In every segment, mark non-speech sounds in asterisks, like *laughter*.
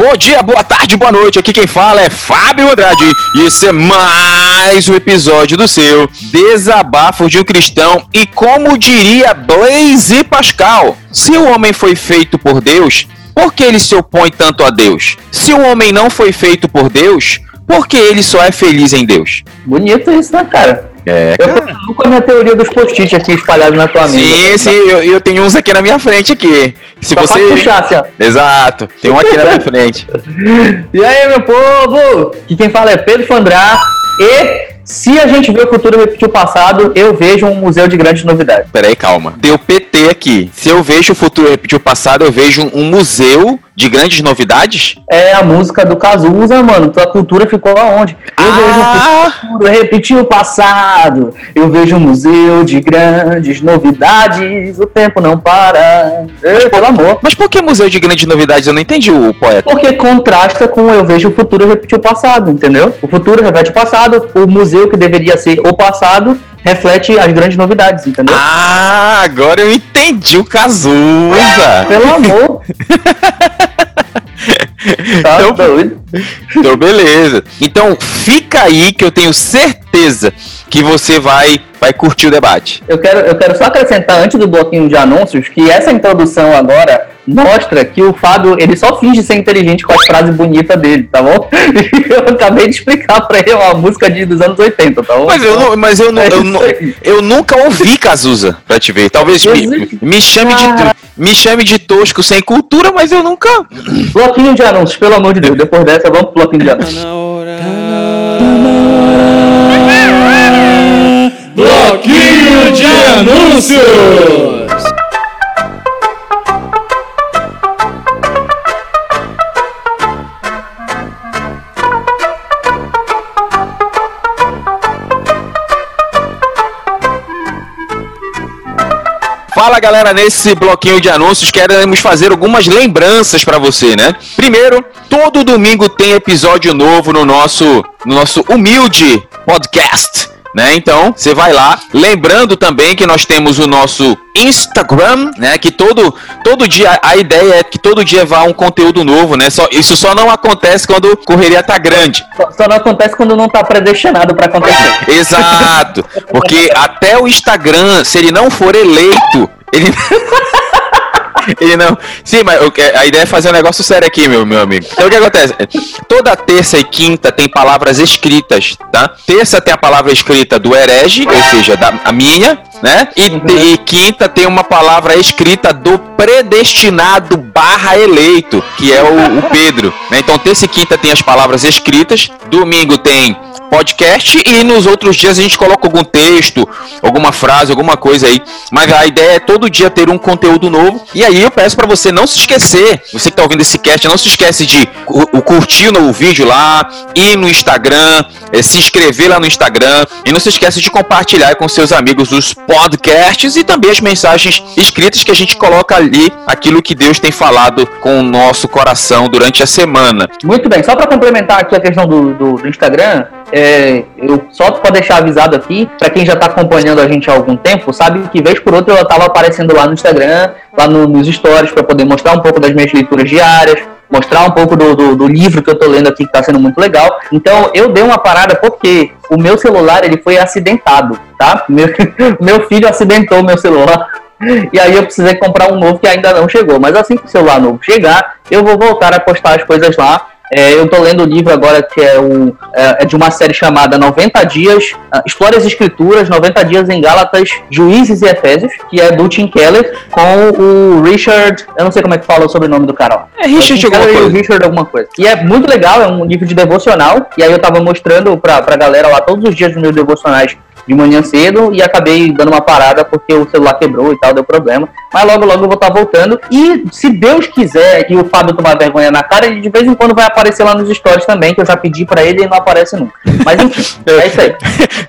Bom dia, boa tarde, boa noite. Aqui quem fala é Fábio Andrade. E esse é mais um episódio do seu Desabafo de um Cristão. E como diria Blaise Pascal, se o homem foi feito por Deus, por que ele se opõe tanto a Deus? Se o homem não foi feito por Deus, por que ele só é feliz em Deus? Bonito isso, né, cara? É, Eu continuo com a minha teoria dos post-it aqui espalhados na tua mesa. Sim, sim, eu, eu tenho uns aqui na minha frente aqui. Se Só você. puxar, assim, ó. Exato, tem um aqui na minha *laughs* frente. E aí, meu povo? Que quem fala é Pedro Fandrá. E se a gente vê o futuro repetir o passado, eu vejo um museu de grandes novidades. Peraí, calma. Deu PT aqui. Se eu vejo o futuro repetir o passado, eu vejo um museu de grandes novidades? É a música do Cazuza, mano. Tua cultura ficou aonde? Eu vejo Ah! o futuro repetir o passado. Eu vejo um museu de grandes novidades. O tempo não para. Ei, pelo amor. Mas por que museu de grandes novidades? Eu não entendi o poeta. Porque contrasta com eu vejo o futuro repetir o passado, entendeu? O futuro repete o passado, o museu que deveria ser o passado reflete as grandes novidades, entendeu? Ah, agora eu entendi o Cazuza. *laughs* Pelo amor. *laughs* tá Então- doido? Então, beleza. Então, fica aí que eu tenho certeza que você vai, vai curtir o debate. Eu quero, eu quero só acrescentar antes do bloquinho de anúncios que essa introdução agora mostra que o Fábio ele só finge ser inteligente com as frases bonitas dele, tá bom? E *laughs* eu acabei de explicar pra ele uma música de, dos anos 80, tá bom? Mas eu, não, mas eu, não, É eu, não- eu nunca ouvi Cazuza, pra te ver. Talvez me, me, chame de, me chame de tosco sem cultura, mas eu nunca. Bloquinho de anúncios, pelo amor de Deus. Depois dessa, vamos pro bloquinho de anúncios. Bloquinho de anúncios! Fala galera, nesse bloquinho de anúncios queremos fazer algumas lembranças pra você, né? Primeiro, todo domingo tem episódio novo no nosso, no nosso humilde podcast. Né? Então, você vai lá, lembrando também que nós temos o nosso Instagram, né? Que todo, todo dia a ideia é que todo dia vá um conteúdo novo, né? Só, isso só não acontece quando a correria tá grande. Só, só não acontece quando não tá predestinado pra acontecer. *laughs* Exato. Porque até o Instagram, se ele não for eleito, ele. *laughs* Ele não. Sim, mas eu que- a ideia é fazer um negócio sério aqui, meu, meu amigo. Então o que acontece? Toda terça e quinta tem palavras escritas, tá? Terça tem a palavra escrita do herege, ou seja, da, a minha, né? E, te- e quinta tem uma palavra escrita do predestinado barra eleito, que é o, o Pedro. né? Então terça e quinta tem as palavras escritas, domingo tem podcast e nos outros dias a gente coloca algum texto, alguma frase, alguma coisa aí. Mas a ideia é todo dia ter um conteúdo novo. E aí eu peço pra você não se esquecer, você que tá ouvindo esse cast, não se esquece de cu- o curtir no vídeo lá, ir no Instagram, eh, se inscrever lá no Instagram e não se esquece de compartilhar com seus amigos os podcasts e também as mensagens escritas que a gente coloca ali, aquilo que Deus tem falado com o nosso coração durante a semana. Muito bem, só para complementar aqui a questão do, do, do Instagram, é, eu só para deixar avisado aqui, para quem já tá acompanhando a gente há algum tempo, sabe que vez por outra eu tava aparecendo lá no Instagram, lá no- nos stories, para poder mostrar um pouco das minhas leituras diárias, mostrar um pouco do, do, do livro que eu tô lendo aqui, que tá sendo muito legal. Então eu dei uma parada porque o meu celular ele foi acidentado, tá? Meu, *laughs* meu filho acidentou meu celular. *laughs* E aí eu precisei comprar um novo que ainda não chegou. Mas assim que o celular novo chegar, eu vou voltar a postar as coisas lá. É, eu tô lendo o livro agora que é, o, é, é de uma série chamada 90 Dias, ah, Explore as Escrituras, 90 Dias em Gálatas, Juízes e Efésios, que é do Tim Keller, com o Richard, eu não sei como é que fala o sobrenome do cara. É Richard alguma e coisa. Richard alguma coisa. E é muito legal, é um livro de devocional, e aí eu tava mostrando pra, pra galera lá todos os dias dos meus devocionais de manhã cedo e acabei dando uma parada porque o celular quebrou e tal, deu problema. Mas logo, logo eu vou estar voltando. E se Deus quiser e o Fábio tomar vergonha na cara, ele de vez em quando vai aparecer lá nos stories também, que eu já pedi pra ele e não aparece nunca. Mas enfim, *laughs* é isso aí.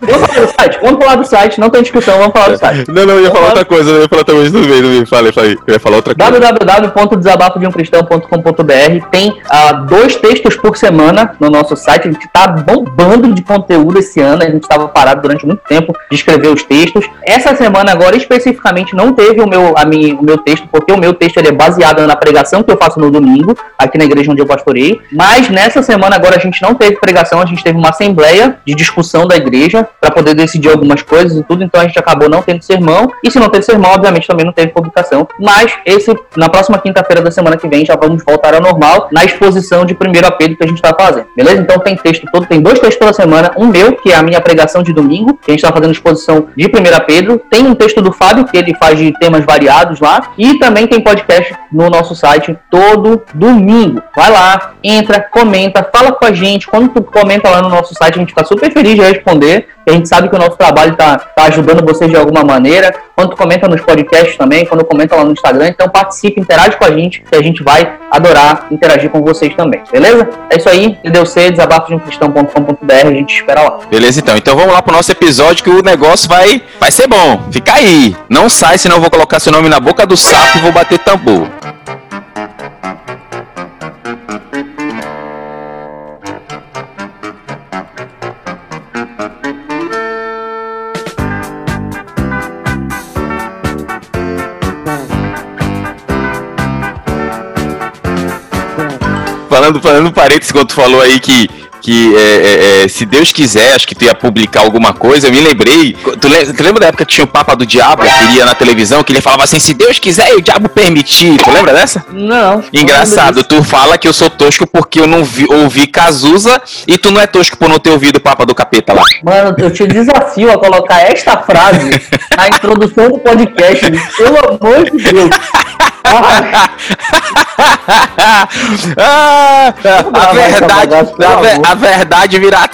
Eu falei, site, vamos falar do site, não tem discussão, vamos falar do site. Não, não, eu ia falar outra coisa, eu ia falar também, tudo bem, tudo bem, falei, falei, eu ia falar outra coisa. www.desabafodemumcristão.com.br tem uh, dois textos por semana no nosso site, a gente tá bombando de conteúdo esse ano, a gente estava parado durante muito tempo de escrever os textos. Essa semana agora, especificamente, não teve o meu, a minha, o meu texto, porque o meu texto ele é baseado na pregação que eu faço no domingo, aqui na igreja onde eu pastorei, mas nessa semana agora a gente não teve pregação, a gente teve uma assembleia de discussão da igreja para poder decidir algumas coisas e tudo, então a gente acabou não tendo sermão, e se não teve sermão, obviamente também não teve publicação, mas esse, na próxima quinta-feira da semana que vem, já vamos voltar ao normal na exposição de primeiro apelo que a gente está fazendo, beleza? Então tem texto todo, tem dois textos toda semana, um meu, que é a minha pregação de domingo, que gente está fazendo exposição de primeira Pedro, tem um texto do Fábio, que ele faz de temas variados lá, e também tem podcast no nosso site todo domingo. Vai lá, entra, comenta, fala com a gente, quando tu comenta lá no nosso site, a gente está super feliz de responder, a gente sabe que o nosso trabalho está tá ajudando vocês de alguma maneira. Quando comenta nos podcasts também, quando comenta lá no Instagram, então participe, interage com a gente, que a gente vai adorar interagir com vocês também, beleza? É isso aí, DDC, desabafo de um cristão.com.br, a gente espera lá. Beleza, então. Então vamos lá pro nosso episódio que o negócio vai, vai ser bom. Fica aí. Não sai, senão eu vou colocar seu nome na boca do sapo e vou bater tambor. Falando, falando parênteses, quando tu falou aí que que é, é, é, se Deus quiser, acho que tu ia publicar alguma coisa, eu me lembrei. Tu, lembra, tu lembra da época que tinha o Papa do Diabo, que ia na televisão, que ele falava assim, se Deus quiser e o diabo permitir. Tu lembra dessa? Não. Engraçado, tu fala que eu sou tosco porque eu não vi, ouvi Cazuza e tu não é tosco por não ter ouvido o Papa do Capeta lá. Mano, eu te desafio a colocar esta frase na introdução do podcast, pelo amor de Deus. *laughs* ah, a, verdade, a, a, verdade virá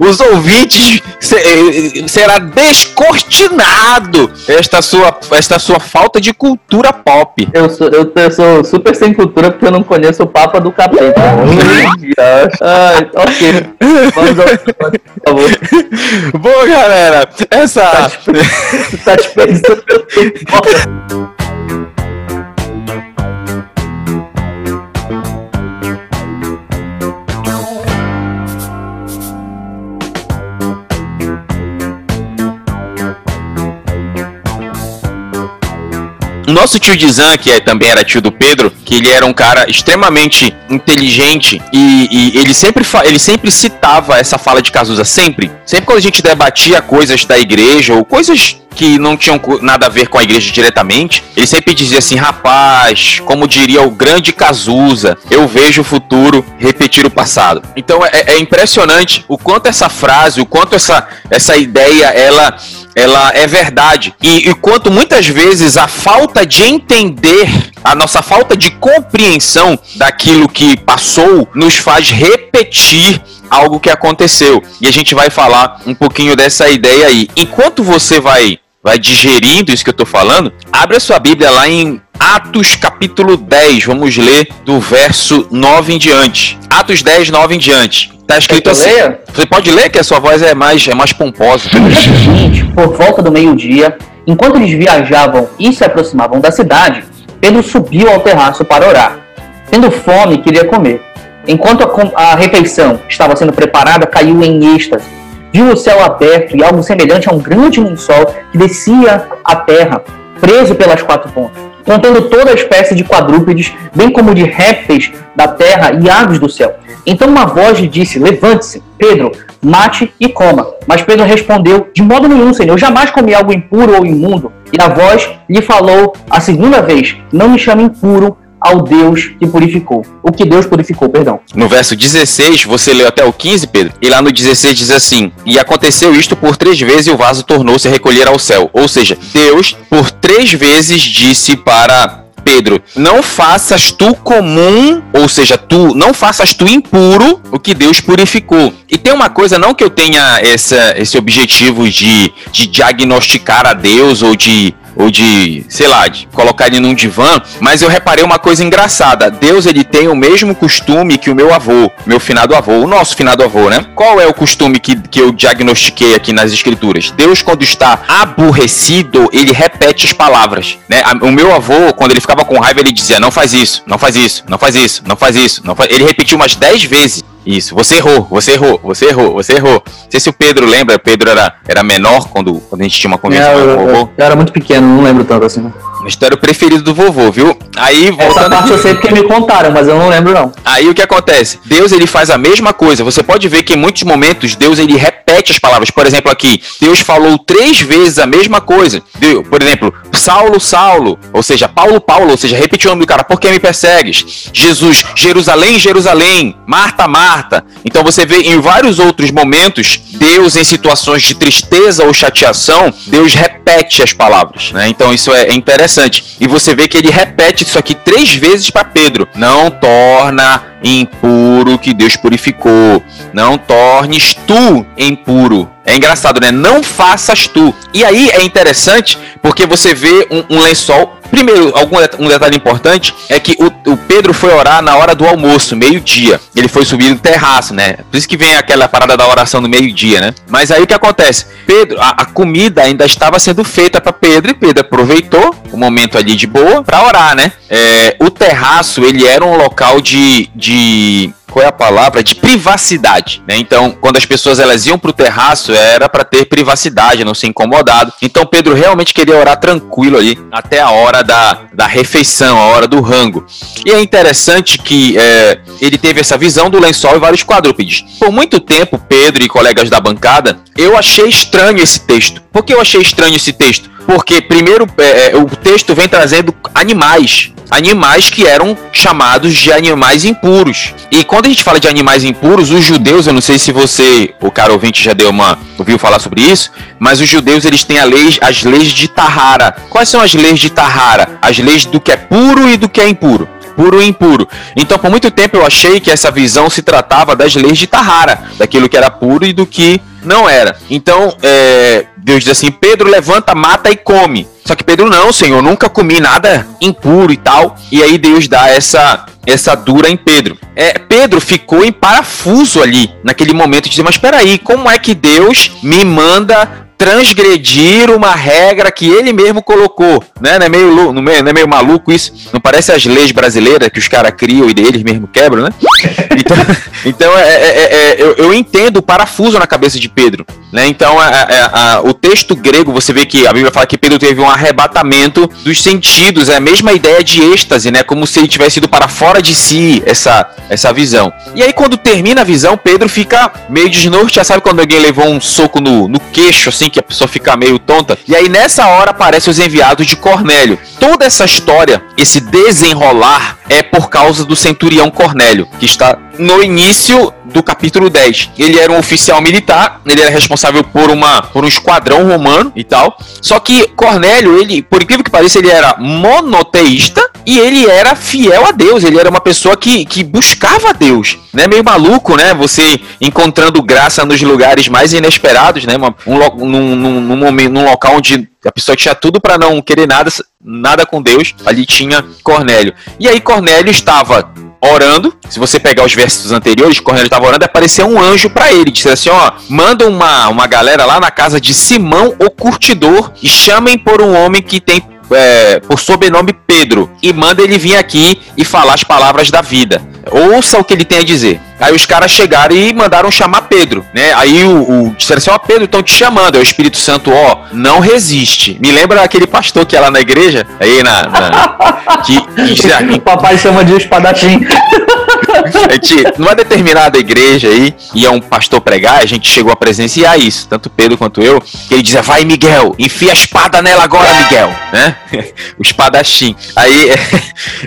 Os ouvintes eh, será descortinado esta sua, esta sua falta de cultura pop. Eu sou, eu, eu sou super sem cultura porque eu não conheço o Papa do Capeta. *laughs* Ai, ok. Vamos ao por favor. Bom, galera, essa. Tá, tá desperdiçando meu O nosso tio Dizan, que é, também era tio do Pedro, que ele era um cara extremamente inteligente e, e ele, sempre ele sempre citava essa fala de Cazuza, sempre. Sempre quando a gente debatia coisas da igreja ou coisas que não tinham nada a ver com a igreja diretamente, ele sempre dizia assim: rapaz, como diria o grande Cazuza, eu vejo o futuro repetir o passado. Então é, é impressionante o quanto essa frase, o quanto essa, essa ideia ela ela é verdade. E, e quanto muitas vezes a falta de entender, a nossa falta de compreensão daquilo que passou, nos faz repetir algo que aconteceu. E a gente vai falar um pouquinho dessa ideia aí. Enquanto você vai vai digerindo isso que eu estou falando, abre a sua Bíblia lá em Atos capítulo 10, vamos ler do verso 9 em diante. Atos 10, 9 em diante. Tá escrito assim. Leia? Você pode ler que a sua voz é mais, é mais pomposa. No dia seguinte, por volta do meio-dia, enquanto eles viajavam e se aproximavam da cidade, Pedro subiu ao terraço para orar. Tendo fome, queria comer. Enquanto a, a refeição estava sendo preparada, caiu em êxtase. Viu o céu aberto e algo semelhante a um grande lençol que descia à terra, preso pelas quatro pontas contendo toda a espécie de quadrúpedes, bem como de répteis da terra e aves do céu. Então uma voz lhe disse: Levante-se, Pedro, mate e coma. Mas Pedro respondeu: De modo nenhum, Senhor, jamais comi algo impuro ou imundo. E a voz lhe falou a segunda vez: Não me chame impuro ao Deus que purificou. O que Deus purificou, perdão. No verso 16, você leu até o 15, Pedro, e lá no 16 diz assim: E aconteceu isto por três vezes e o vaso tornou-se a recolher ao céu. Ou seja, Deus por três vezes disse para Pedro, não faças tu comum, ou seja, tu não faças tu impuro o que Deus purificou. E tem uma coisa, não que eu tenha essa, esse objetivo de, de diagnosticar a Deus ou de ou de, sei lá, de colocar ele num divã, mas eu reparei uma coisa engraçada. Deus ele tem o mesmo costume que o meu avô, meu finado avô, o nosso finado avô, né? Qual é o costume que, que eu diagnostiquei aqui nas escrituras? Deus quando está aborrecido, ele repete as palavras, né? O meu avô, quando ele ficava com raiva, ele dizia: "Não faz isso, não faz isso, não faz isso, não faz isso". Não faz... Ele repetiu umas 10 vezes. Isso, você errou, você errou, você errou, você errou. Não sei se o Pedro lembra, o Pedro era, era menor quando, quando a gente tinha uma conversa É, eu, era muito pequeno, não lembro tanto assim. Mas tu era o preferido do vovô, viu? Aí, Essa voltando parte aqui, eu sei porque me contaram, mas eu não lembro não. aí o que acontece? Deus ele faz a mesma coisa. Você pode ver que em muitos momentos Deus ele repete as palavras. Por exemplo, aqui, Deus falou três vezes a mesma coisa. Por exemplo, Saulo, Saulo, ou seja, Paulo, Paulo, ou seja, repetiu o nome do cara, por que me persegues? Jesus, Jerusalém, Jerusalém, Marta, Marta. Então você vê em vários outros momentos, Deus em situações de tristeza ou chateação, Deus repete as palavras, né? Então isso é é interessante. E você vê que ele repete isso aqui três vezes para Pedro. Não torna impuro que Deus purificou. Não tornes tu impuro. É engraçado, né? Não faças tu. E aí é interessante porque você vê um, um lençol. Primeiro, algum um detalhe importante é que o, o Pedro foi orar na hora do almoço, meio-dia. Ele foi subir no terraço, né? Por isso que vem aquela parada da oração no meio-dia, né? Mas aí o que acontece? Pedro, a, a comida ainda estava sendo feita para Pedro e Pedro aproveitou o momento ali de boa para orar, né? É, o terraço, ele era um local de, de qual é a palavra? De privacidade, né? Então, quando as pessoas elas iam pro terraço, era para ter privacidade, não ser incomodado. Então, Pedro realmente queria orar tranquilo ali até a hora da, da refeição, a hora do rango. E é interessante que é, ele teve essa visão do lençol e vários quadrúpedes. Por muito tempo, Pedro e colegas da bancada, eu achei estranho esse texto. Por que eu achei estranho esse texto? Porque, primeiro, é, é, o texto vem trazendo animais. Animais que eram chamados de animais impuros. E quando a gente fala de animais impuros, os judeus, eu não sei se você, o cara ouvinte, já deu uma. ouviu falar sobre isso, mas os judeus eles têm a lei, as leis de Tahara. Quais são as leis de Tahara? As leis do que é puro e do que é impuro puro e impuro. Então, por muito tempo eu achei que essa visão se tratava das leis de Tahara, daquilo que era puro e do que não era. Então, é, Deus diz assim: Pedro, levanta, mata e come. Só que Pedro, não, Senhor, nunca comi nada impuro e tal. E aí Deus dá essa essa dura em Pedro. É, Pedro ficou em parafuso ali, naquele momento, de dizer, mas espera aí, como é que Deus me manda transgredir uma regra que ele mesmo colocou, né? Não é meio, não é não é meio maluco isso? Não parece as leis brasileiras que os caras criam e eles mesmo quebram, né? *laughs* Então, então é, é- é- é- eu, eu entendo o parafuso na cabeça de Pedro, né? Então a- a- a- o texto grego você vê que a Bíblia fala que Pedro teve um arrebatamento dos sentidos, é a mesma ideia de êxtase, né? Como se ele tivesse ido para fora de si essa essa visão. E aí quando termina a visão, Pedro fica meio desnorteado, sabe quando alguém levou um soco no, no queixo assim que a pessoa fica meio tonta? E aí nessa hora aparecem os enviados de Cornélio. Toda essa história, esse desenrolar é por causa do centurião Cornélio, que está no início do capítulo 10. Ele era um oficial militar, ele era responsável por uma por um esquadrão romano e tal. Só que Cornélio, ele, por incrível que pareça, ele era monoteísta e ele era fiel a Deus, ele era uma pessoa que, que buscava a Deus, né? Meio maluco, né? Você encontrando graça nos lugares mais inesperados, né? Uma- um, num, num, num momento, num local onde a pessoa tinha tudo para não querer nada, nada com Deus, ali tinha Cornélio. E aí Cornélio estava orando. Se você pegar os versos anteriores, Cornélio estava orando, apareceu um anjo para ele, disse assim, ó, manda uma, uma galera lá na casa de Simão, o curtidor, e chamem por um homem que tem é, por sobrenome Pedro, e manda ele vir aqui e falar as palavras da vida. Ouça o que ele tem a dizer. Aí os caras chegaram e mandaram chamar Pedro, né? Aí o, o disseram assim, ó Pedro, estão te chamando. Aí o Espírito Santo, ó, não resiste. Me lembra aquele pastor que é lá na igreja, aí na, na- *laughs* que, que *laughs* papai chama de espadachim. *laughs* a gente, numa determinada igreja aí, ia um pastor pregar, a gente chegou a presenciar isso, tanto Pedro quanto eu, que ele dizia, vai Miguel, enfia a espada nela agora, Miguel, né? O espadachim. Aí,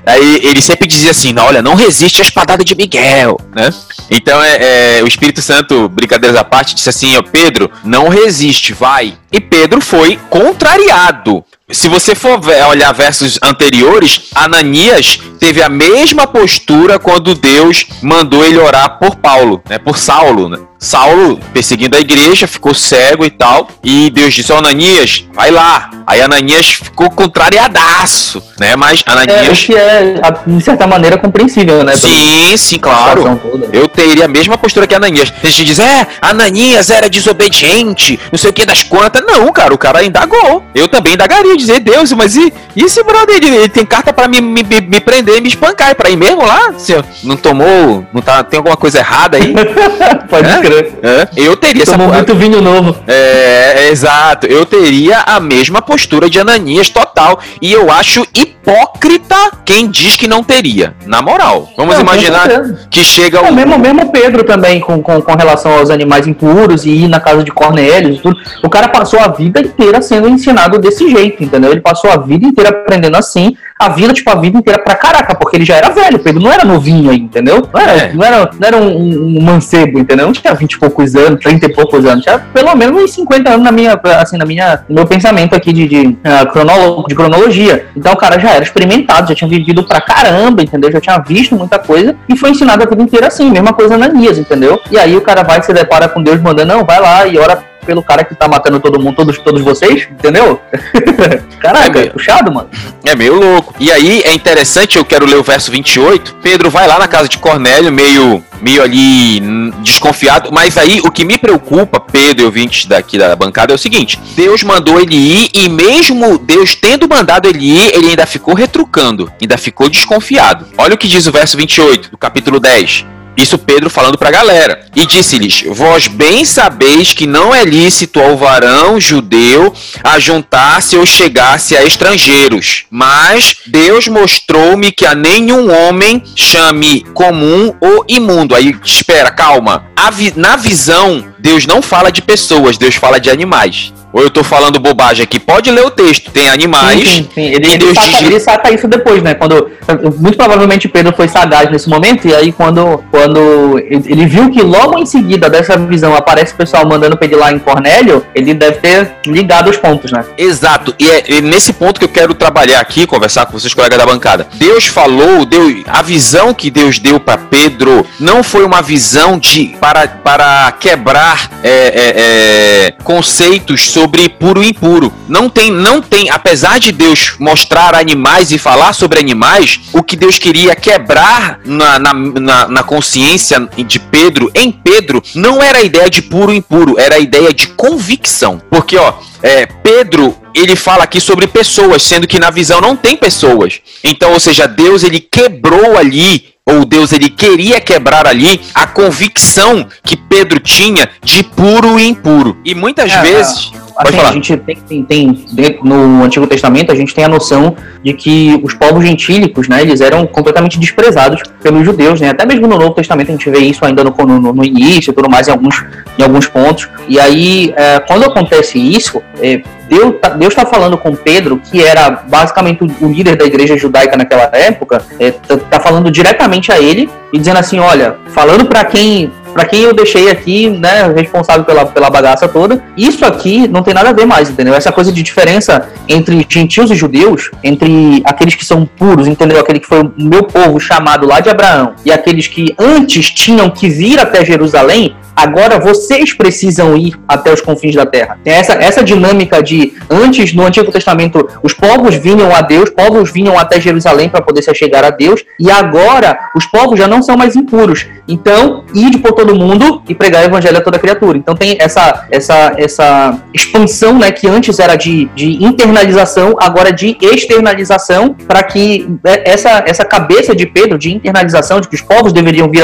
aí ele sempre dizia assim, olha, não resiste à espadada de Miguel, né? Então é, é, o Espírito Santo, brincadeiras à parte, disse assim, ó, Pedro, não resiste, vai. E Pedro foi contrariado. Se você for olhar versos anteriores, Ananias teve a mesma postura quando Deus mandou ele orar por Paulo, né? Por Saulo, né? Saulo perseguindo a igreja, ficou cego e tal. E Deus disse: Ó, Ananias, vai lá. Aí Ananias ficou contrariadaço, né? Mas É, Ananias. o que é, de certa maneira, compreensível, né? Sim, sim, claro. Eu teria a mesma postura que Ananias. A gente diz, é, Ananias era desobediente, não sei o que das quantas. Não, cara, o cara indagou. Eu também indagaria, dizer, Deus, mas e, e esse brother? Ele, ele tem carta pra me, me, me prender e me espancar. É pra ir mesmo lá? Se eu não tomou, não tá, tem alguma coisa errada aí? *laughs* Pode É? crer. É, eu teria essa Tomou muito vinho novo. é, é, exato. Eu teria a mesma postura de Ananias total. E eu acho hipócrita quem diz que não teria. Na moral. Vamos Não, imaginar que chega É, um. mesmo, mesmo Pedro também, com, com, com relação aos animais impuros e ir na casa de Cornélio e tudo. O cara passou a vida inteira sendo ensinado desse jeito, entendeu? Ele passou a vida inteira aprendendo assim, a vida, tipo, a vida inteira pra caraca, porque ele já era velho, Pedro não era novinho aí, entendeu? Não era, É. não era, não era um, um- mancebo, entendeu? Não tinha 20 e poucos anos, 30 e poucos anos, tinha pelo menos uns 50 anos na minha, assim, na minha, no meu pensamento aqui de, de, ah, cronolo- de cronologia. Então o cara já era experimentado, já tinha vivido pra caramba, entendeu? Já tinha visto muita coisa e foi ensinado a vida inteira assim, mesma coisa Ananias, entendeu? E aí o cara vai se depara com Deus mandando, não, vai lá e ora pelo cara que tá matando todo mundo, todos, todos vocês, entendeu? *laughs* Caraca, É, puxado, mano. É meio louco. E aí é interessante, eu quero ler o verso 28. Pedro vai lá na casa de Cornélio, meio, meio ali desconfiado. Mas aí o que me preocupa, Pedro e ouvintes daqui da bancada, é o seguinte: Deus mandou ele ir, e mesmo Deus tendo mandado ele ir, ele ainda ficou retrucando, ainda ficou desconfiado. Olha o que diz o verso 28 do capítulo 10. Isso Pedro falando pra galera. E disse-lhes: Vós bem sabeis que não é lícito ao varão judeu ajuntar-se ou chegar-se a estrangeiros. Mas Deus mostrou-me que a nenhum homem chame comum ou imundo. Aí, espera, calma. A na visão, Deus não fala de pessoas, Deus fala de animais. Ou eu tô falando bobagem aqui? Pode ler o texto. Tem animais. Sim, sim, sim. Ele, e ele, saca, ele saca isso depois, né? Quando, muito provavelmente Pedro foi sagaz nesse momento, e aí quando, quando ele ele viu que logo em seguida dessa visão aparece o pessoal mandando pedir lá em Cornélio, ele deve ter ligado os pontos, né? Exato, e é, é nesse ponto que eu quero trabalhar aqui, conversar com vocês, colegas da bancada. Deus falou, Deus, a visão que Deus deu para Pedro não foi uma visão de para, para quebrar é, é, é, conceitos sobre puro e impuro. Não tem, não tem, apesar de Deus mostrar animais e falar sobre animais, o que Deus queria quebrar na, na, na, na consciência de Pedro, em Pedro, não era a ideia de puro e impuro, era a ideia de convicção. Porque, ó, é, Pedro ele fala aqui sobre pessoas, sendo que na visão não tem pessoas. Então, ou seja, Deus ele quebrou ali, ou Deus ele queria quebrar ali a convicção que Pedro tinha de puro e impuro. E muitas É, vezes, pode Assim, a gente tem, tem, tem no Antigo Testamento a gente tem a noção de que os povos gentílicos, né, eles eram completamente desprezados pelos judeus, né? Até mesmo no Novo Testamento a gente vê isso ainda no, no, no início e tudo mais em alguns, em alguns pontos. E aí, é, quando acontece isso, é, Deus tá, Deus tá falando com Pedro, que era basicamente o, líder da igreja judaica naquela época, é, tá, tá falando diretamente a ele e dizendo assim, olha, falando para quem para quem eu deixei aqui, né, responsável pela, pela bagaça toda, isso aqui não tem nada a ver mais, entendeu? Essa coisa de diferença entre gentios e judeus, entre aqueles que são puros, entendeu? Aquele que foi o meu povo chamado lá de Abraão, e aqueles que antes tinham que vir até Jerusalém, agora vocês precisam ir até os confins da terra. Tem essa, essa dinâmica de antes no Antigo Testamento os povos vinham a Deus, povos vinham até Jerusalém para poder se chegar a Deus, e agora os povos já não são mais impuros. Então, ide por todo mundo e pregar o evangelho a toda criatura. Então tem essa essa essa expansão, né, que antes era de, de internalização, agora é de externalização, para que essa essa cabeça de Pedro de internalização de que os povos deveriam vir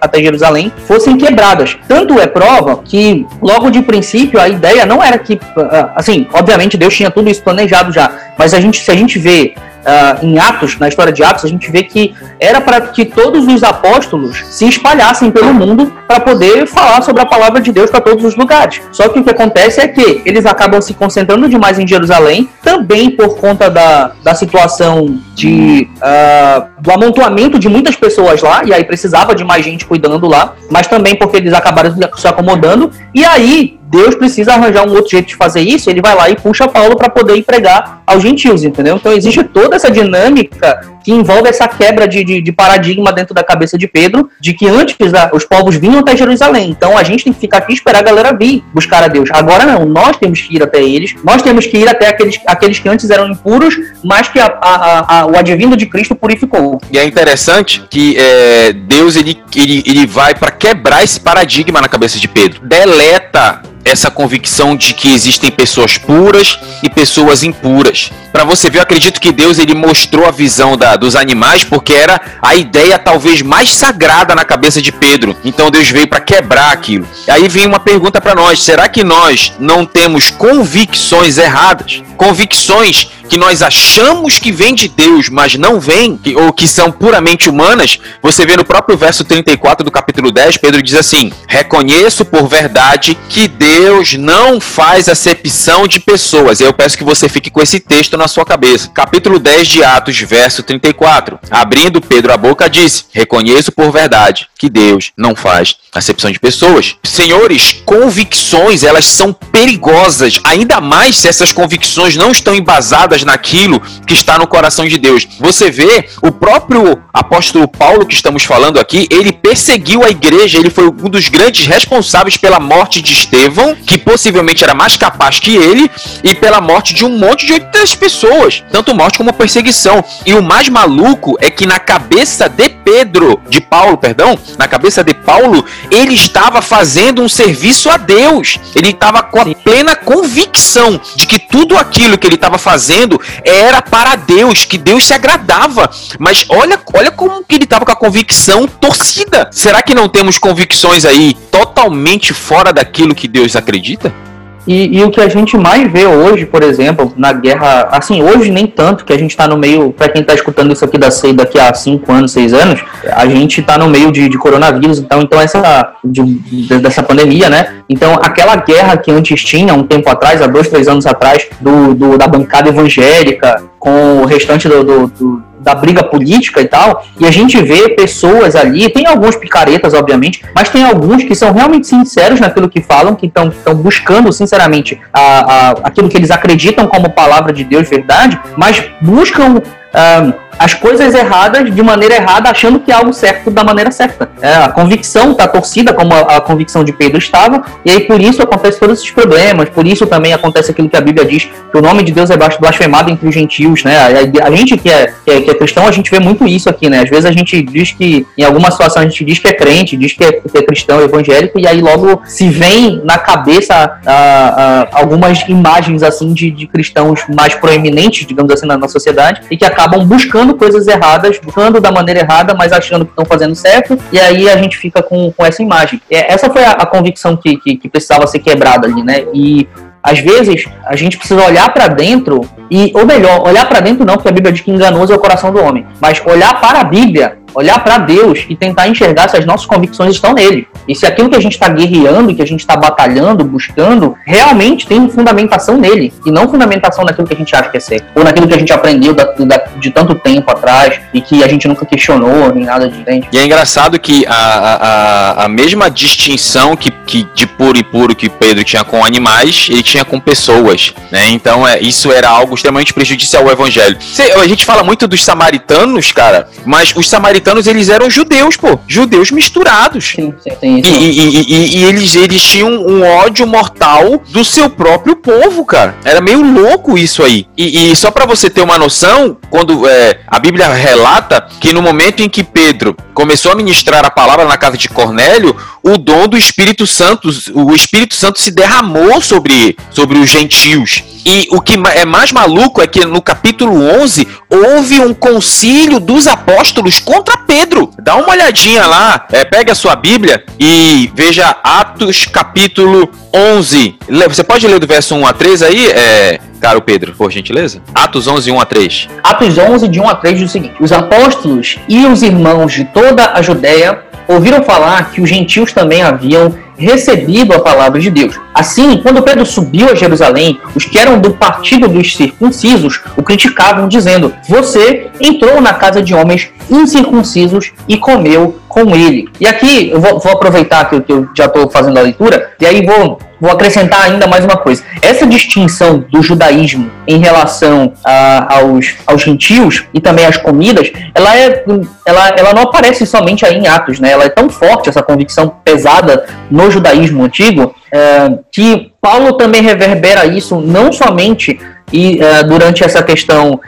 até Jerusalém fossem quebradas. Tanto é prova que, logo de princípio, a ideia não era que. ah, Assim, obviamente Deus tinha tudo isso planejado já, mas a gente, se a gente vê. ah, em Atos, na história de Atos, a gente vê que era para que todos os apóstolos se espalhassem pelo mundo para poder falar sobre a palavra de Deus para todos os lugares. Só que o que acontece é que eles acabam se concentrando demais em Jerusalém, também por conta da, da situação de ah, do amontoamento de muitas pessoas lá, e aí precisava de mais gente cuidando lá, mas também porque eles acabaram se acomodando, e aí Deus precisa arranjar um outro jeito de fazer isso, ele vai lá e puxa Paulo para poder ir pregar aos gentios, entendeu? Então existe toda essa dinâmica que envolve essa quebra de, de, de, paradigma dentro da cabeça de Pedro, de que antes da, os povos vinham até Jerusalém. Então a gente tem que ficar aqui e esperar a galera vir buscar a Deus. Agora não, nós temos que ir até eles, nós temos que ir até aqueles, aqueles que antes eram impuros, mas que a, a, a, o advindo de Cristo purificou. E é interessante que é, Deus ele, ele, ele vai para quebrar esse paradigma na cabeça de Pedro. Deleta essa convicção de que existem pessoas puras e pessoas impuras. Para você ver, eu acredito que Deus ele mostrou a visão da, dos animais porque era a ideia talvez mais sagrada na cabeça de Pedro. Então Deus veio para quebrar aquilo. Aí vem uma pergunta para nós: será que nós não temos convicções erradas? Convicções que nós achamos que vêm de Deus, mas não vêm, ou que são puramente humanas, você vê no próprio verso 34 do capítulo 10, Pedro diz assim: Reconheço por verdade que Deus não faz acepção de pessoas. Eu peço que você fique com esse texto na sua cabeça. Capítulo 10 de Atos, verso 34. Abrindo Pedro a boca, disse: Reconheço por verdade que Deus não faz acepção de pessoas. Senhores, convicções, elas são perigosas, ainda mais se essas convicções não estão embasadas naquilo que está no coração de Deus. Você vê o próprio apóstolo Paulo que estamos falando aqui, ele perseguiu a igreja, ele foi um dos grandes responsáveis pela morte de Estevão, que possivelmente era mais capaz que ele, e pela morte de um monte de outras pessoas, tanto morte como perseguição. E o mais maluco é que na cabeça de Pedro, de Paulo, perdão, na cabeça de Paulo, ele estava fazendo um serviço a Deus. Ele estava com a plena convicção de que tudo aquilo que ele estava fazendo era para Deus, que Deus se agradava. Mas olha, olha como que ele estava com a convicção torcida. Será que não temos convicções aí totalmente fora daquilo que Deus acredita? E, e, o que a gente mais vê hoje, por exemplo, na guerra, assim, hoje nem tanto, que a gente está no meio, para quem está escutando isso aqui da CEI daqui a 5 anos, 6 anos, a gente está no meio de, de, coronavírus, então, então essa, de, dessa pandemia, né? Então, aquela guerra que antes tinha, um tempo atrás, há dois, três anos atrás, do, do da bancada evangélica, com o restante do, do, do da briga política e tal, e a gente vê pessoas ali, tem alguns picaretas, obviamente, mas tem alguns que são realmente sinceros naquilo que falam, que estão buscando, sinceramente, a, a, aquilo que eles acreditam como palavra de Deus, verdade, mas buscam. As coisas erradas de maneira errada, achando que é algo certo da maneira certa. É, a convicção está torcida, como a, a, convicção de Pedro estava, e aí por isso acontece todos esses problemas, por isso também acontece aquilo que a Bíblia diz, que o nome de Deus é blasfemado entre os gentios, né? A, a gente que é, que é, que, é, cristão, a gente vê muito isso aqui, né? Às vezes a gente diz que, em alguma situação, a gente diz que é crente, diz que é, que é cristão, evangélico, e aí logo se vem na cabeça algumas imagens, assim, de, de cristãos mais proeminentes, digamos assim, na nossa sociedade, e que acabam buscando buscando coisas erradas, buscando da maneira errada, mas achando que estão fazendo certo, e aí a gente fica com, com essa imagem. É, essa foi a, a convicção que, que, que precisava ser quebrada ali, né? E às vezes a gente precisa olhar para dentro e, ou melhor, olhar para dentro não, porque a Bíblia diz que enganoso é o coração do homem, mas olhar para a Bíblia olhar para Deus e tentar enxergar se as nossas convicções estão nele. E se aquilo que a gente está guerreando que a gente está batalhando, buscando, realmente tem fundamentação nele. E não fundamentação naquilo que a gente acha que é certo. Ou naquilo que a gente aprendeu da, da, de tanto tempo atrás e que a gente nunca questionou, nem nada diferente. E é engraçado que a, a, a mesma distinção que, que de puro e puro que Pedro tinha com animais, ele tinha com pessoas. Né? Então é, isso era algo extremamente prejudicial ao evangelho. A gente fala muito dos samaritanos, cara, mas os samaritanos samaritanos, eles eram judeus, pô. Judeus misturados. Sim, sim, E, e, e, e, eles, eles tinham um ódio mortal do seu próprio povo, cara. Era meio louco isso aí. E, só para você ter uma noção, quando é, a Bíblia relata que no momento em que Pedro começou a ministrar a palavra na casa de Cornélio, o dom do Espírito Santo, o Espírito Santo se derramou sobre, sobre os gentios. E o que é mais maluco é que no capítulo 11 houve um concílio dos apóstolos contra Pedro. Dá uma olhadinha lá, é, pega a sua Bíblia e veja Atos capítulo 11. Você pode ler do verso 1 a 3 aí, é, caro Pedro, por gentileza? Atos 11, 1 a 3. Atos 11, de 1 a 3 diz o seguinte: Os apóstolos e os irmãos de toda a Judéia ouviram falar que os gentios também haviam recebido a palavra de Deus. Assim, quando Pedro subiu a Jerusalém, os que eram do partido dos circuncisos o criticavam, dizendo: Você entrou na casa de homens incircuncisos e comeu com ele. E aqui eu vou, vou aproveitar que eu, que eu já estou fazendo a leitura e aí vou vou acrescentar ainda mais uma coisa. Essa distinção do judaísmo em relação a, aos, aos gentios e também às comidas, ela, é, ela, ela não aparece somente aí em Atos, né? Ela é tão forte, essa convicção pesada no judaísmo antigo, é, que Paulo também reverbera isso não somente e uh, durante essa questão, uh,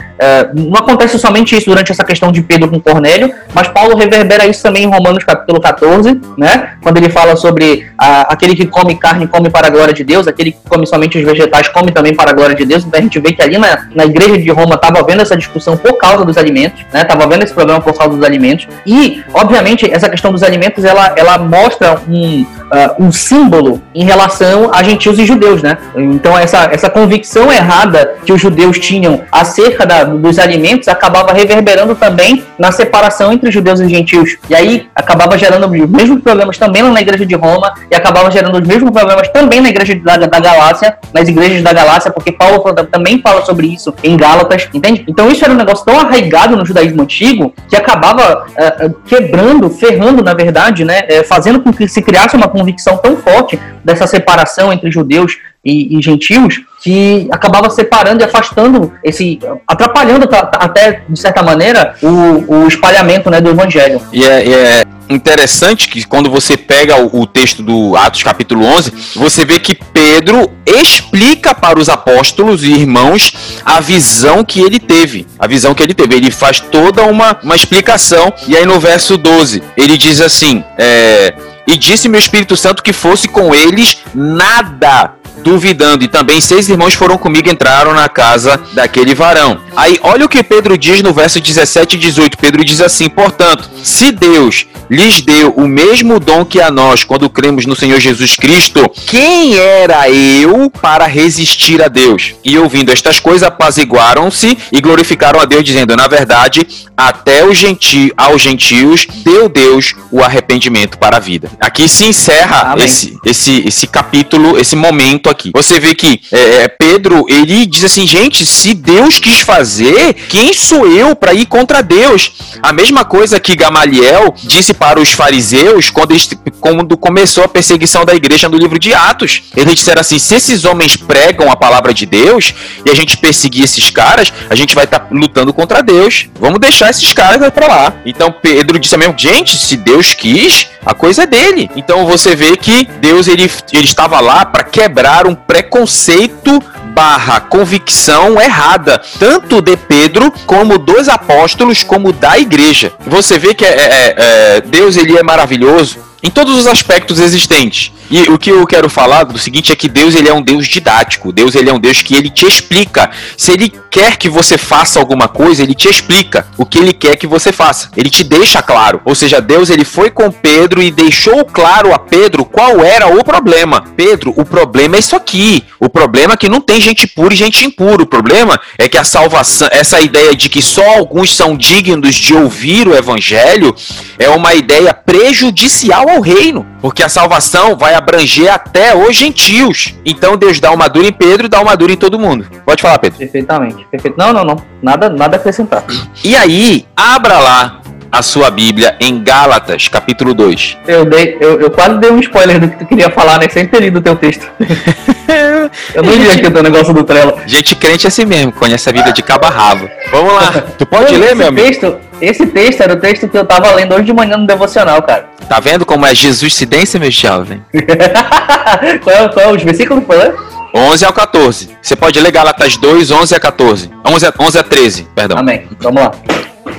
não acontece somente isso durante essa questão de Pedro com Cornélio, mas Paulo reverbera isso também em Romanos capítulo 14, né? Quando ele fala sobre aquele que come carne come para a glória de Deus, aquele que come somente os vegetais come também para a glória de Deus. Então a gente vê que ali na, na igreja de Roma estava havendo essa discussão por causa dos alimentos, né? Estava havendo esse problema por causa dos alimentos. E, obviamente, essa questão dos alimentos ela, ela mostra um, uh, um símbolo em relação a gentios e judeus, né? Então essa, essa convicção errada que os judeus tinham acerca da, dos alimentos acabava reverberando também na separação entre judeus e gentios. E aí acabava gerando os mesmos problemas também na igreja de Roma e acabava gerando os mesmos problemas também na igreja da, da Galácia, nas igrejas da Galácia, porque Paulo também fala sobre isso em Gálatas, entende? Então isso era um negócio tão arraigado no judaísmo antigo que acabava uh, quebrando, ferrando, na verdade, né, uh, fazendo com que se criasse uma convicção tão forte dessa separação entre judeus e, e gentios que acabava separando e afastando esse atrapalhando até de certa maneira o, o espalhamento né, do evangelho. E é, e é, interessante que quando você pega o, o, texto do Atos capítulo 11 você vê que Pedro explica para os apóstolos e irmãos a visão que ele teve a visão que ele teve. Ele faz toda uma, uma explicação e aí no verso 12 ele diz assim é, e disse meu Espírito Santo que fosse com eles nada duvidando. E também seis irmãos foram comigo, entraram na casa daquele varão. Aí, olha o que Pedro diz no verso 17 e 18. Pedro diz assim: Portanto, se Deus lhes deu o mesmo dom que a nós quando cremos no Senhor Jesus Cristo, quem era eu para resistir a Deus? E ouvindo estas coisas, apaziguaram-se e glorificaram a Deus, dizendo: Na verdade, até os genti aos gentios deu Deus o arrependimento para a vida. Aqui se encerra esse, esse, esse capítulo, esse momento aqui. Você vê que é, é, Pedro, ele diz assim, gente, se Deus quis fazer, quem sou eu para ir contra Deus? A mesma coisa que Gamaliel disse para os fariseus quando, quando começou a perseguição da igreja no livro de Atos. Eles disseram assim: se esses homens pregam a palavra de Deus e a gente perseguir esses caras, a gente vai estar tá lutando contra Deus. Vamos deixar esses caras para lá. Então Pedro disse mesmo: gente, se Deus quis, a coisa é dele. Então você vê que Deus ele, ele estava lá para quebrar um preconceito barra convicção errada, tanto de Pedro como dos apóstolos, como da igreja. Você vê que é, é, é, Deus ele é maravilhoso em todos os aspectos existentes. E o que eu quero falar do seguinte é que Deus ele é um Deus didático. Deus ele é um Deus que ele te explica. Se ele quer que você faça alguma coisa, ele te explica o que ele quer que você faça. Ele te deixa claro. Ou seja, Deus ele foi com Pedro e deixou claro a Pedro qual era o problema. Pedro, o problema é isso aqui. O problema é que não tem gente pura e gente impura. O problema é que a salvação, essa ideia de que só alguns são dignos de ouvir o evangelho, é uma ideia prejudicial ao reino, porque a salvação vai abranger até os gentios. Então Deus dá uma dura em Pedro e dá uma dura em todo mundo. Pode falar, Pedro. Perfeitamente. Perfeito. Não, não, não. Nada, nada a acrescentar. E aí, abra lá a sua Bíblia em Gálatas, capítulo 2. Eu, dei, eu, eu quase dei um spoiler do que tu queria falar, né? Sem ter lido o teu texto. eu não li aqui o negócio do Trello. Gente crente é assim mesmo, conhece a vida de cabo a rabo. Vamos lá. *laughs* Tu pode ler, meu amigo? Texto, esse texto era o texto que eu tava lendo hoje de manhã no devocional, cara. *laughs* Tá vendo como é Jesus cidência, meu jovem? qual, é, qual é os versículos que foi 11 ao 14. Você pode ler Gálatas 2, 11 a 14. 11 a, 11 a 13, perdão. Amém. Vamos lá.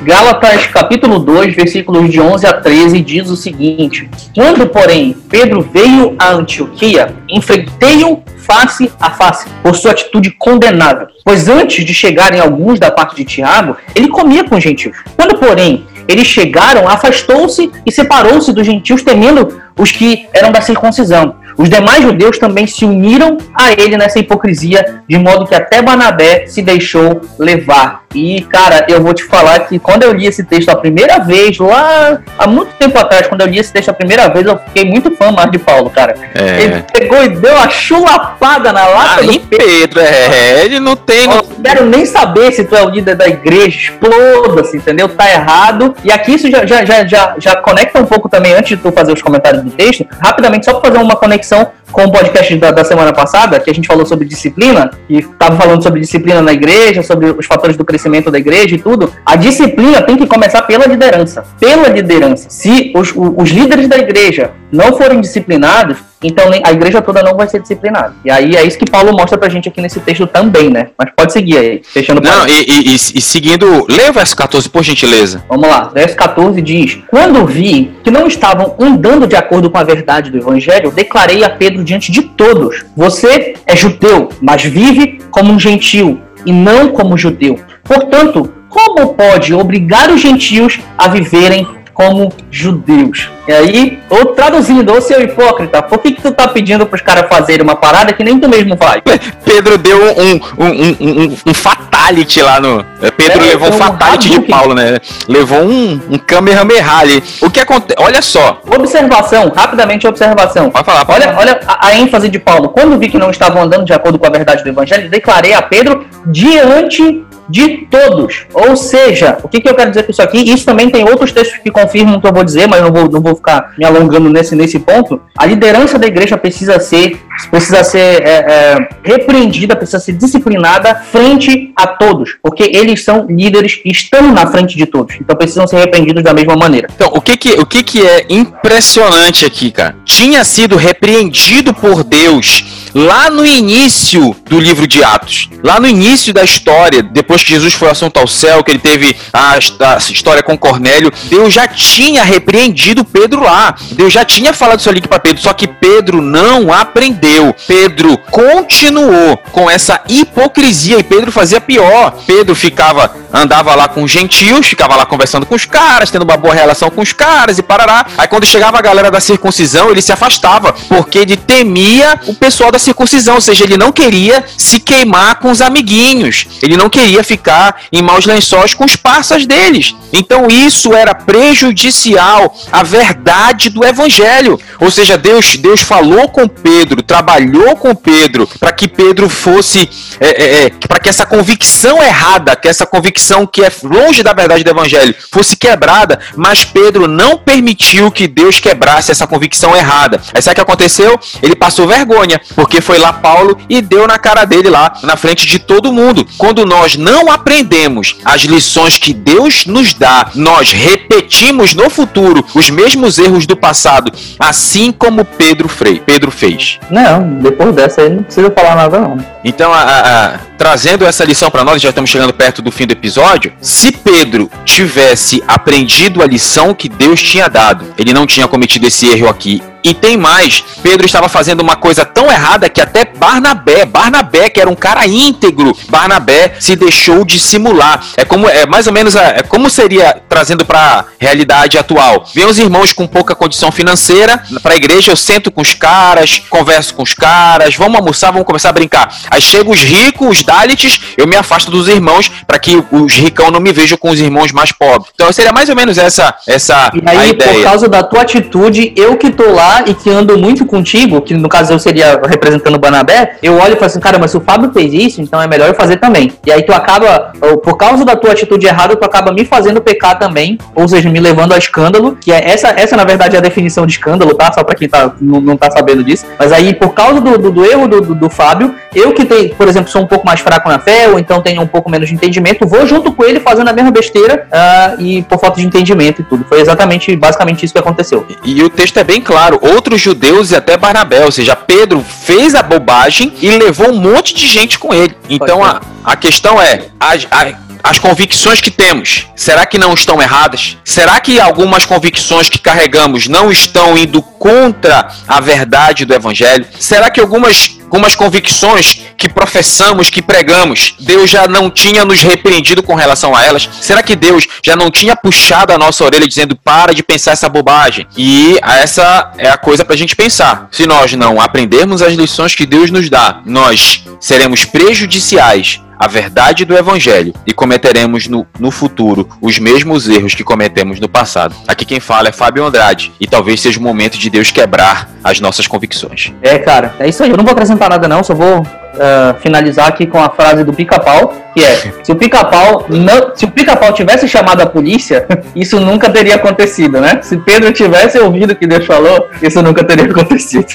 Gálatas capítulo 2, versículos de 11 a 13 diz o seguinte: Quando, porém, Pedro veio a Antioquia, enfrentei-o face a face por sua atitude condenável. Pois antes de chegarem alguns da parte de Tiago, ele comia com os gentios. Quando, porém, eles chegaram, afastou-se e separou-se dos gentios, temendo os que eram da circuncisão. Os demais judeus também se uniram a ele nessa hipocrisia, de modo que até Banabé se deixou levar E, cara, eu vou te falar que quando eu li esse texto a primeira vez, lá há muito tempo atrás, quando eu li esse texto a primeira vez, eu fiquei muito fã mais de Paulo, cara. É. Ele pegou e deu uma chulapada na lata Aí, do Pedro. É, ele não tem. Não quero nem saber se tu é o líder da igreja, exploda-se, entendeu? Tá errado. E aqui isso já, já, já, já, já conecta um pouco também, antes de tu fazer os comentários do texto, rapidamente, só para fazer uma conexão com o podcast da, da, semana passada, que a gente falou sobre disciplina, e estava falando sobre disciplina na igreja, sobre os fatores do crescimento da igreja e tudo. A disciplina tem que começar pela liderança. Pela liderança. Se os, os líderes da igreja não forem disciplinados, então a igreja toda não vai ser disciplinada. E aí é isso que Paulo mostra pra gente aqui nesse texto também, né? Mas pode seguir aí, fechando Não, e, e, e, seguindo, lê o verso 14, por gentileza. Vamos lá, verso 14 diz: Quando vi que não estavam andando de acordo com a verdade do evangelho, declarei a Pedro diante de todos: Você é judeu, mas vive como um gentil e não como judeu. Portanto, como pode obrigar os gentios a viverem como judeus. E aí, ou traduzindo, ô seu hipócrita, por que, que tu tá pedindo pros caras fazerem uma parada que nem tu mesmo faz? Pedro deu um, um, um, um fatality lá no. É, Pedro é, levou um fatality de Paulo, né? Levou um, um Kamehameha ali. O que acontece? Olha só. Observação, rapidamente observação. Pode falar, pode olha, falar. olha a, a ênfase de Paulo. Quando vi que não estavam andando de acordo com a verdade do evangelho, declarei a Pedro diante de todos. Ou seja, o que, que eu quero dizer com isso aqui? Isso também tem outros textos que confirmam o que eu vou dizer, mas não vou, não vou ficar me alongando nesse, nesse ponto. A liderança da igreja precisa ser, precisa ser é, é, repreendida, precisa ser disciplinada frente a todos, porque eles são líderes e estão na frente de todos. Então precisam ser repreendidos da mesma maneira. Então, o que que, o que, que é impressionante aqui, cara? Tinha sido repreendido por Deus lá no início do livro de Atos, lá no início da história, depois que Jesus foi assunto ao céu, que ele teve a, a história com Cornélio, Deus já tinha repreendido Pedro lá. Deus já tinha falado isso ali para Pedro, só que Pedro não aprendeu. Pedro continuou com essa hipocrisia e Pedro fazia pior. Pedro ficava, andava lá com os gentios, ficava lá conversando com os caras, tendo uma boa relação com os caras e parará. Aí quando chegava a galera da circuncisão, ele se afastava, porque ele temia o pessoal da circuncisão, ou seja, ele não queria se queimar com os amiguinhos. Ele não queria ficar em maus lençóis com os parças deles. Então isso era prejudicial à verdade do evangelho. Ou seja, Deus, Deus falou com Pedro, trabalhou com Pedro para que Pedro fosse, é, é, é, para que essa convicção errada, que essa convicção que é longe da verdade do evangelho, fosse quebrada, mas Pedro não permitiu que Deus quebrasse essa convicção errada. Aí sabe o que aconteceu? Ele passou vergonha, porque foi lá Paulo e deu na cara dele lá, na frente de todo mundo. Quando nós não aprendemos as lições que Deus nos dá, nós repetimos no futuro os mesmos erros do passado, assim como Pedro, Frei, Pedro fez. Não, depois dessa aí não precisa falar nada não. Então, a, a, trazendo essa lição para nós, já estamos chegando perto do fim do episódio. Se Pedro tivesse aprendido a lição que Deus tinha dado, ele não tinha cometido esse erro aqui e tem mais, Pedro estava fazendo uma coisa tão errada que até Barnabé, Barnabé que era um cara íntegro, Barnabé se deixou de simular. É como é mais ou menos é, como seria trazendo para realidade atual. Vem os irmãos com pouca condição financeira para a igreja, eu sento com os caras, converso com os caras, vamos almoçar, vamos começar a brincar. Aí chegam os ricos, os Dalits, eu me afasto dos irmãos para que os ricão não me vejam com os irmãos mais pobres. Então seria mais ou menos essa essa e aí, por causa da tua atitude, eu que tô lá e que ando muito contigo, que no caso eu seria representando o Banabé, eu olho e falo assim, cara, mas se o Fábio fez isso, então é melhor eu fazer também. E aí tu acaba, por causa da tua atitude errada, tu acaba me fazendo pecar também, ou seja, me levando a escândalo, que é essa, essa na verdade é a definição de escândalo, tá? Só pra quem tá, não, não tá sabendo disso. Mas aí, por causa do, do, do erro do, do, do, Fábio, eu que tenho, por exemplo, sou um pouco mais fraco na fé, ou então tenho um pouco menos de entendimento, vou junto com ele fazendo a mesma besteira uh, e por falta de entendimento e tudo. Foi exatamente, basicamente isso que aconteceu. E, e o texto é bem claro, outros judeus e até Barnabé. Ou seja, Pedro fez a bobagem e levou um monte de gente com ele. Então a, a questão é: a, a as convicções que temos, será que não estão erradas? Será que algumas convicções que carregamos não estão indo contra a verdade do Evangelho? Será que algumas com as convicções que professamos, que pregamos, Deus já não tinha nos repreendido com relação a elas? Será que Deus já não tinha puxado a nossa orelha dizendo para de pensar essa bobagem? E essa é a coisa para a gente pensar. Se nós não aprendermos as lições que Deus nos dá, nós seremos prejudiciais a verdade do Evangelho e cometeremos no, no futuro os mesmos erros que cometemos no passado. Aqui quem fala é Fábio Andrade e talvez seja o momento de Deus quebrar as nossas convicções. É, cara, é isso aí. Eu não vou acrescentar nada, não, só vou uh, finalizar aqui com a frase do pica-pau, que é: se o pica-pau não, se o pica-pau tivesse chamado a polícia, *laughs* isso nunca teria acontecido, né? Se Pedro tivesse ouvido o que Deus falou, isso nunca teria acontecido.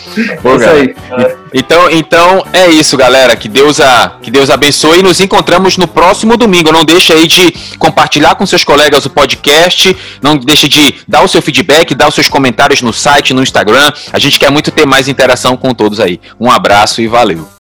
Pô, é isso aí. Então, então é isso, galera. Que Deus a que Deus abençoe e nos encontramos no próximo domingo. Não deixe aí de compartilhar com seus colegas o podcast, não deixe de dar o seu feedback, dar os seus comentários no site, no Instagram. A gente quer muito ter mais interação com todos aí. Um abraço e valeu.